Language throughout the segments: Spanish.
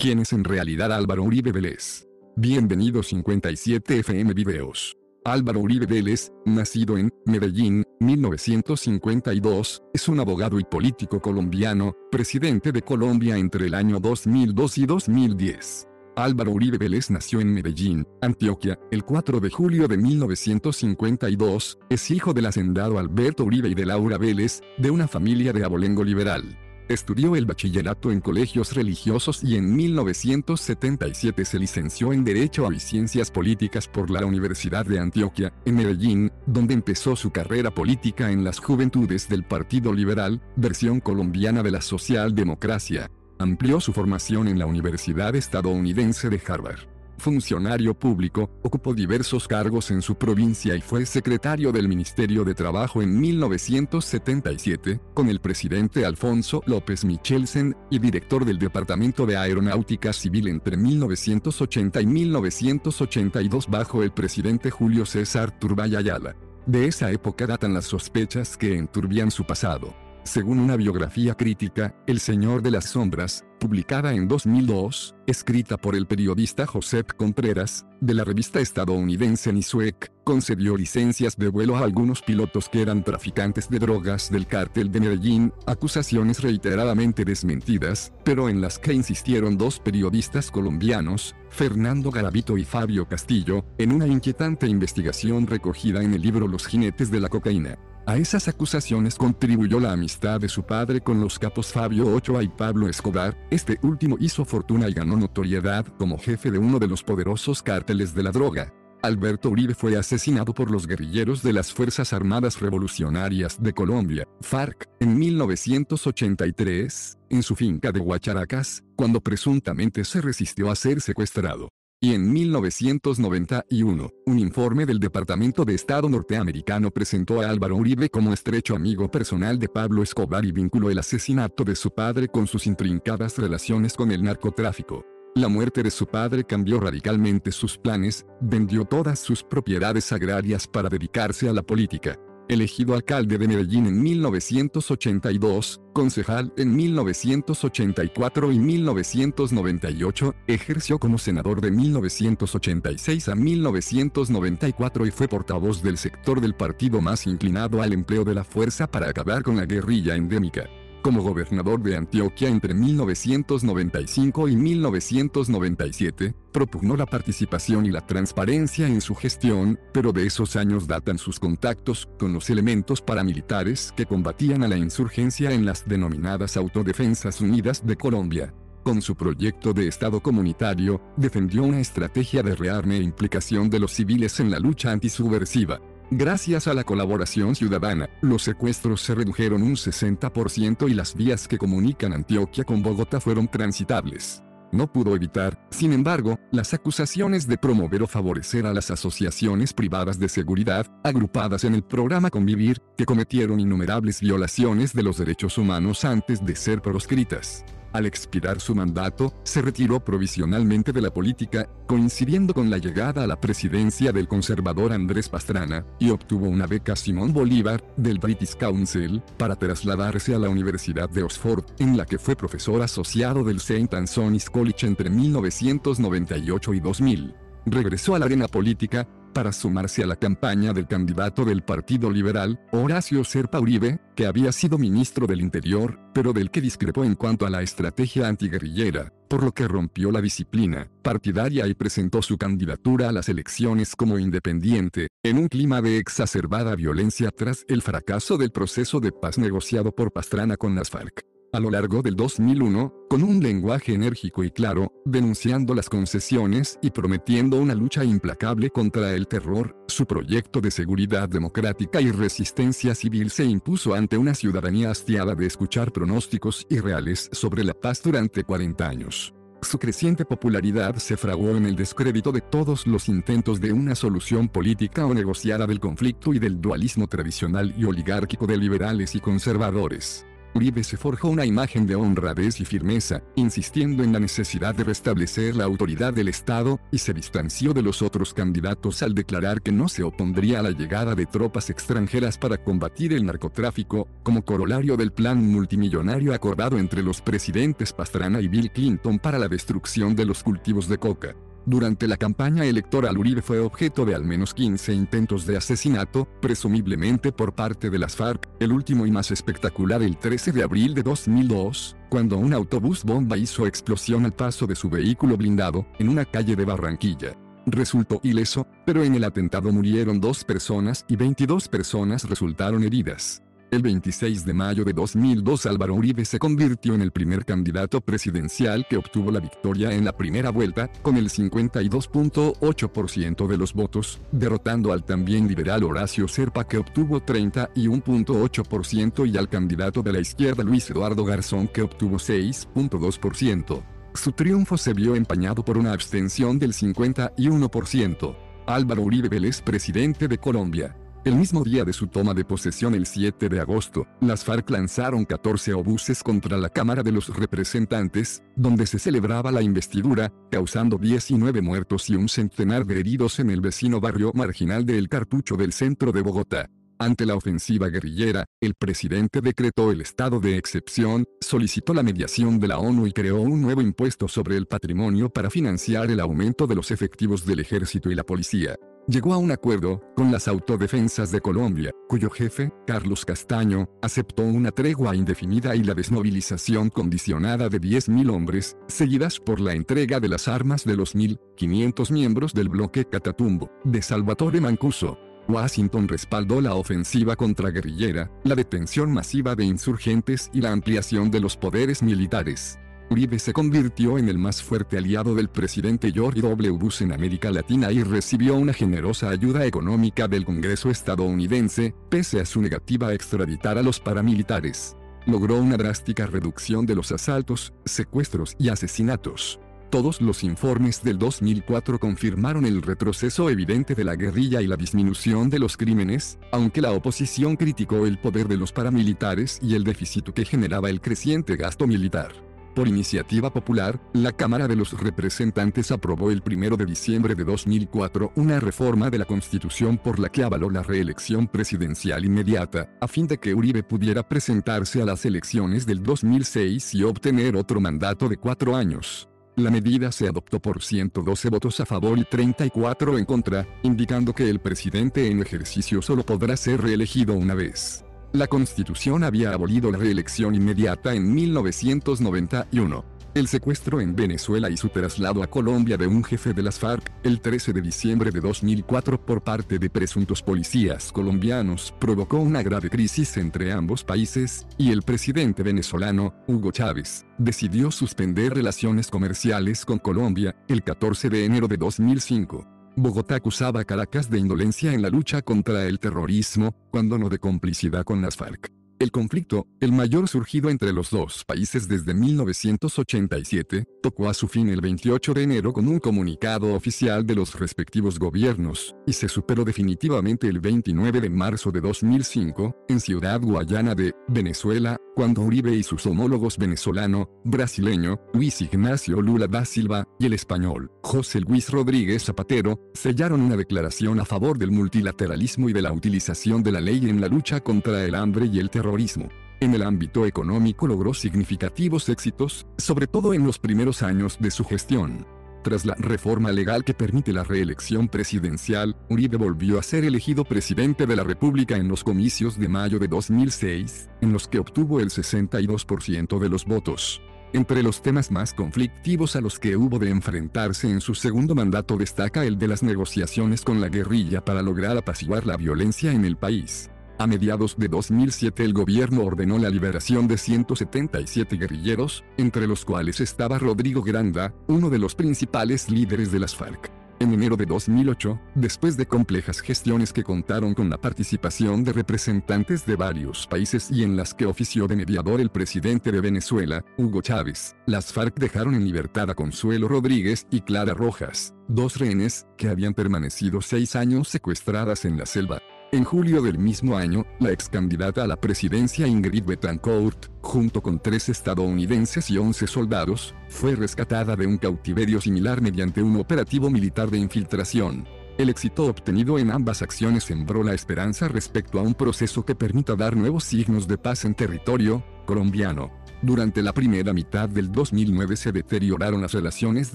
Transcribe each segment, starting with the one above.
¿Quién es en realidad Álvaro Uribe Vélez? Bienvenido 57 FM Videos. Álvaro Uribe Vélez, nacido en Medellín, 1952, es un abogado y político colombiano, presidente de Colombia entre el año 2002 y 2010. Álvaro Uribe Vélez nació en Medellín, Antioquia, el 4 de julio de 1952, es hijo del hacendado Alberto Uribe y de Laura Vélez, de una familia de abolengo liberal. Estudió el bachillerato en colegios religiosos y en 1977 se licenció en Derecho y Ciencias Políticas por la Universidad de Antioquia, en Medellín, donde empezó su carrera política en las Juventudes del Partido Liberal, versión colombiana de la socialdemocracia. Amplió su formación en la Universidad estadounidense de Harvard funcionario público, ocupó diversos cargos en su provincia y fue secretario del Ministerio de Trabajo en 1977, con el presidente Alfonso López Michelsen, y director del Departamento de Aeronáutica Civil entre 1980 y 1982 bajo el presidente Julio César Turbay Ayala. De esa época datan las sospechas que enturbian su pasado. Según una biografía crítica, El Señor de las Sombras, publicada en 2002, escrita por el periodista Josep Contreras, de la revista estadounidense Nisuec, concedió licencias de vuelo a algunos pilotos que eran traficantes de drogas del cártel de Medellín, acusaciones reiteradamente desmentidas, pero en las que insistieron dos periodistas colombianos, Fernando Garavito y Fabio Castillo, en una inquietante investigación recogida en el libro Los jinetes de la cocaína. A esas acusaciones contribuyó la amistad de su padre con los capos Fabio Ochoa y Pablo Escobar, este último hizo fortuna y ganó notoriedad como jefe de uno de los poderosos cárteles de la droga. Alberto Uribe fue asesinado por los guerrilleros de las Fuerzas Armadas Revolucionarias de Colombia, FARC, en 1983, en su finca de Huacharacas, cuando presuntamente se resistió a ser secuestrado. Y en 1991, un informe del Departamento de Estado norteamericano presentó a Álvaro Uribe como estrecho amigo personal de Pablo Escobar y vinculó el asesinato de su padre con sus intrincadas relaciones con el narcotráfico. La muerte de su padre cambió radicalmente sus planes, vendió todas sus propiedades agrarias para dedicarse a la política elegido alcalde de Medellín en 1982, concejal en 1984 y 1998, ejerció como senador de 1986 a 1994 y fue portavoz del sector del partido más inclinado al empleo de la fuerza para acabar con la guerrilla endémica como gobernador de Antioquia entre 1995 y 1997, propugnó la participación y la transparencia en su gestión, pero de esos años datan sus contactos con los elementos paramilitares que combatían a la insurgencia en las denominadas Autodefensas Unidas de Colombia. Con su proyecto de Estado comunitario, defendió una estrategia de rearme e implicación de los civiles en la lucha antisubversiva. Gracias a la colaboración ciudadana, los secuestros se redujeron un 60% y las vías que comunican Antioquia con Bogotá fueron transitables. No pudo evitar, sin embargo, las acusaciones de promover o favorecer a las asociaciones privadas de seguridad, agrupadas en el programa Convivir, que cometieron innumerables violaciones de los derechos humanos antes de ser proscritas. Al expirar su mandato, se retiró provisionalmente de la política, coincidiendo con la llegada a la presidencia del conservador Andrés Pastrana, y obtuvo una beca Simón Bolívar, del British Council, para trasladarse a la Universidad de Oxford, en la que fue profesor asociado del St. Anthony's College entre 1998 y 2000. Regresó a la arena política, para sumarse a la campaña del candidato del Partido Liberal, Horacio Serpa Uribe, que había sido ministro del Interior, pero del que discrepó en cuanto a la estrategia antiguerrillera, por lo que rompió la disciplina partidaria y presentó su candidatura a las elecciones como independiente, en un clima de exacerbada violencia tras el fracaso del proceso de paz negociado por Pastrana con las FARC a lo largo del 2001, con un lenguaje enérgico y claro, denunciando las concesiones y prometiendo una lucha implacable contra el terror, su proyecto de seguridad democrática y resistencia civil se impuso ante una ciudadanía hastiada de escuchar pronósticos irreales sobre la paz durante 40 años. Su creciente popularidad se fraguó en el descrédito de todos los intentos de una solución política o negociada del conflicto y del dualismo tradicional y oligárquico de liberales y conservadores. Uribe se forjó una imagen de honradez y firmeza, insistiendo en la necesidad de restablecer la autoridad del Estado, y se distanció de los otros candidatos al declarar que no se opondría a la llegada de tropas extranjeras para combatir el narcotráfico, como corolario del plan multimillonario acordado entre los presidentes Pastrana y Bill Clinton para la destrucción de los cultivos de coca. Durante la campaña electoral Uribe fue objeto de al menos 15 intentos de asesinato, presumiblemente por parte de las FARC, el último y más espectacular el 13 de abril de 2002, cuando un autobús bomba hizo explosión al paso de su vehículo blindado, en una calle de Barranquilla. Resultó ileso, pero en el atentado murieron dos personas y 22 personas resultaron heridas. El 26 de mayo de 2002 Álvaro Uribe se convirtió en el primer candidato presidencial que obtuvo la victoria en la primera vuelta, con el 52.8% de los votos, derrotando al también liberal Horacio Serpa que obtuvo 31.8% y al candidato de la izquierda Luis Eduardo Garzón que obtuvo 6.2%. Su triunfo se vio empañado por una abstención del 51%. Álvaro Uribe Vélez, presidente de Colombia. El mismo día de su toma de posesión el 7 de agosto, las FARC lanzaron 14 obuses contra la Cámara de los Representantes, donde se celebraba la investidura, causando 19 muertos y un centenar de heridos en el vecino barrio marginal de El Cartucho del centro de Bogotá. Ante la ofensiva guerrillera, el presidente decretó el estado de excepción, solicitó la mediación de la ONU y creó un nuevo impuesto sobre el patrimonio para financiar el aumento de los efectivos del ejército y la policía llegó a un acuerdo con las autodefensas de Colombia, cuyo jefe, Carlos Castaño, aceptó una tregua indefinida y la desmovilización condicionada de 10.000 hombres, seguidas por la entrega de las armas de los 1.500 miembros del bloque Catatumbo, de Salvatore Mancuso. Washington respaldó la ofensiva contraguerrillera, la detención masiva de insurgentes y la ampliación de los poderes militares. Uribe se convirtió en el más fuerte aliado del presidente George W. Bush en América Latina y recibió una generosa ayuda económica del Congreso estadounidense, pese a su negativa a extraditar a los paramilitares. Logró una drástica reducción de los asaltos, secuestros y asesinatos. Todos los informes del 2004 confirmaron el retroceso evidente de la guerrilla y la disminución de los crímenes, aunque la oposición criticó el poder de los paramilitares y el déficit que generaba el creciente gasto militar. Por iniciativa popular, la Cámara de los Representantes aprobó el 1 de diciembre de 2004 una reforma de la Constitución por la que avaló la reelección presidencial inmediata, a fin de que Uribe pudiera presentarse a las elecciones del 2006 y obtener otro mandato de cuatro años. La medida se adoptó por 112 votos a favor y 34 en contra, indicando que el presidente en ejercicio solo podrá ser reelegido una vez. La Constitución había abolido la reelección inmediata en 1991 el secuestro en Venezuela y su traslado a Colombia de un jefe de las FARC, el 13 de diciembre de 2004 por parte de presuntos policías colombianos, provocó una grave crisis entre ambos países, y el presidente venezolano, Hugo Chávez, decidió suspender relaciones comerciales con Colombia, el 14 de enero de 2005. Bogotá acusaba a Caracas de indolencia en la lucha contra el terrorismo, cuando no de complicidad con las FARC. El conflicto, el mayor surgido entre los dos países desde 1987, tocó a su fin el 28 de enero con un comunicado oficial de los respectivos gobiernos, y se superó definitivamente el 29 de marzo de 2005, en Ciudad Guayana de Venezuela, cuando Uribe y sus homólogos venezolano, brasileño, Luis Ignacio Lula da Silva, y el español, José Luis Rodríguez Zapatero, sellaron una declaración a favor del multilateralismo y de la utilización de la ley en la lucha contra el hambre y el terrorismo en el ámbito económico logró significativos éxitos, sobre todo en los primeros años de su gestión. Tras la reforma legal que permite la reelección presidencial, Uribe volvió a ser elegido presidente de la República en los comicios de mayo de 2006, en los que obtuvo el 62% de los votos. Entre los temas más conflictivos a los que hubo de enfrentarse en su segundo mandato destaca el de las negociaciones con la guerrilla para lograr apaciguar la violencia en el país. A mediados de 2007 el gobierno ordenó la liberación de 177 guerrilleros, entre los cuales estaba Rodrigo Granda, uno de los principales líderes de las FARC. En enero de 2008, después de complejas gestiones que contaron con la participación de representantes de varios países y en las que ofició de mediador el presidente de Venezuela, Hugo Chávez, las FARC dejaron en libertad a Consuelo Rodríguez y Clara Rojas, dos rehenes, que habían permanecido seis años secuestradas en la selva. En julio del mismo año, la ex candidata a la presidencia Ingrid Betancourt, junto con tres estadounidenses y 11 soldados, fue rescatada de un cautiverio similar mediante un operativo militar de infiltración. El éxito obtenido en ambas acciones sembró la esperanza respecto a un proceso que permita dar nuevos signos de paz en territorio colombiano. Durante la primera mitad del 2009 se deterioraron las relaciones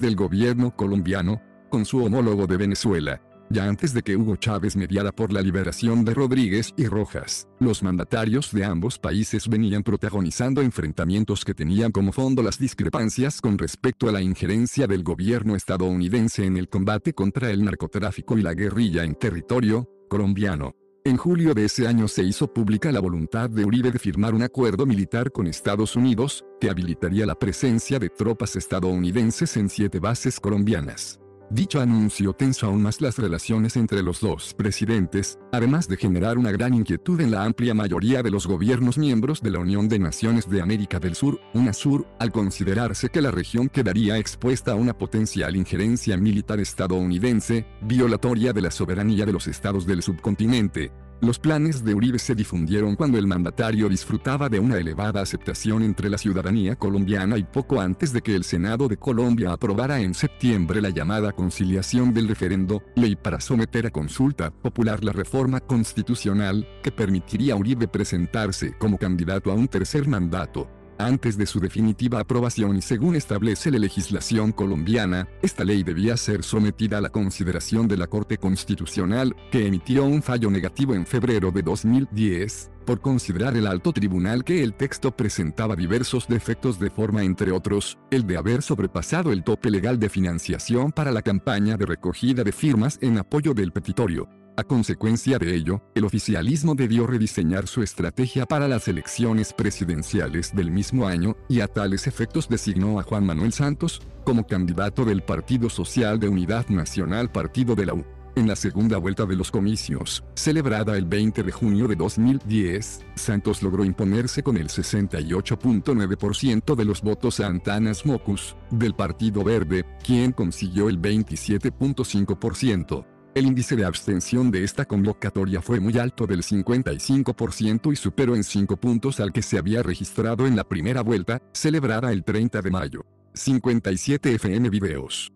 del gobierno colombiano con su homólogo de Venezuela ya antes de que Hugo Chávez mediara por la liberación de Rodríguez y Rojas, los mandatarios de ambos países venían protagonizando enfrentamientos que tenían como fondo las discrepancias con respecto a la injerencia del gobierno estadounidense en el combate contra el narcotráfico y la guerrilla en territorio colombiano. En julio de ese año se hizo pública la voluntad de Uribe de firmar un acuerdo militar con Estados Unidos, que habilitaría la presencia de tropas estadounidenses en siete bases colombianas. Dicho anuncio tensó aún más las relaciones entre los dos presidentes, además de generar una gran inquietud en la amplia mayoría de los gobiernos miembros de la Unión de Naciones de América del Sur, UNASUR, al considerarse que la región quedaría expuesta a una potencial injerencia militar estadounidense, violatoria de la soberanía de los estados del subcontinente, los planes de Uribe se difundieron cuando el mandatario disfrutaba de una elevada aceptación entre la ciudadanía colombiana y poco antes de que el Senado de Colombia aprobara en septiembre la llamada conciliación del referendo, ley para someter a consulta popular la reforma constitucional, que permitiría a Uribe presentarse como candidato a un tercer mandato. Antes de su definitiva aprobación y según establece la legislación colombiana, esta ley debía ser sometida a la consideración de la Corte Constitucional, que emitió un fallo negativo en febrero de 2010, por considerar el alto tribunal que el texto presentaba diversos defectos de forma entre otros, el de haber sobrepasado el tope legal de financiación para la campaña de recogida de firmas en apoyo del petitorio. A consecuencia de ello, el oficialismo debió rediseñar su estrategia para las elecciones presidenciales del mismo año, y a tales efectos designó a Juan Manuel Santos, como candidato del Partido Social de Unidad Nacional Partido de la U. En la segunda vuelta de los comicios, celebrada el 20 de junio de 2010, Santos logró imponerse con el 68.9% de los votos a Antanas Mocus, del Partido Verde, quien consiguió el 27.5%. El índice de abstención de esta convocatoria fue muy alto del 55% y superó en 5 puntos al que se había registrado en la primera vuelta, celebrada el 30 de mayo. 57 FM Videos.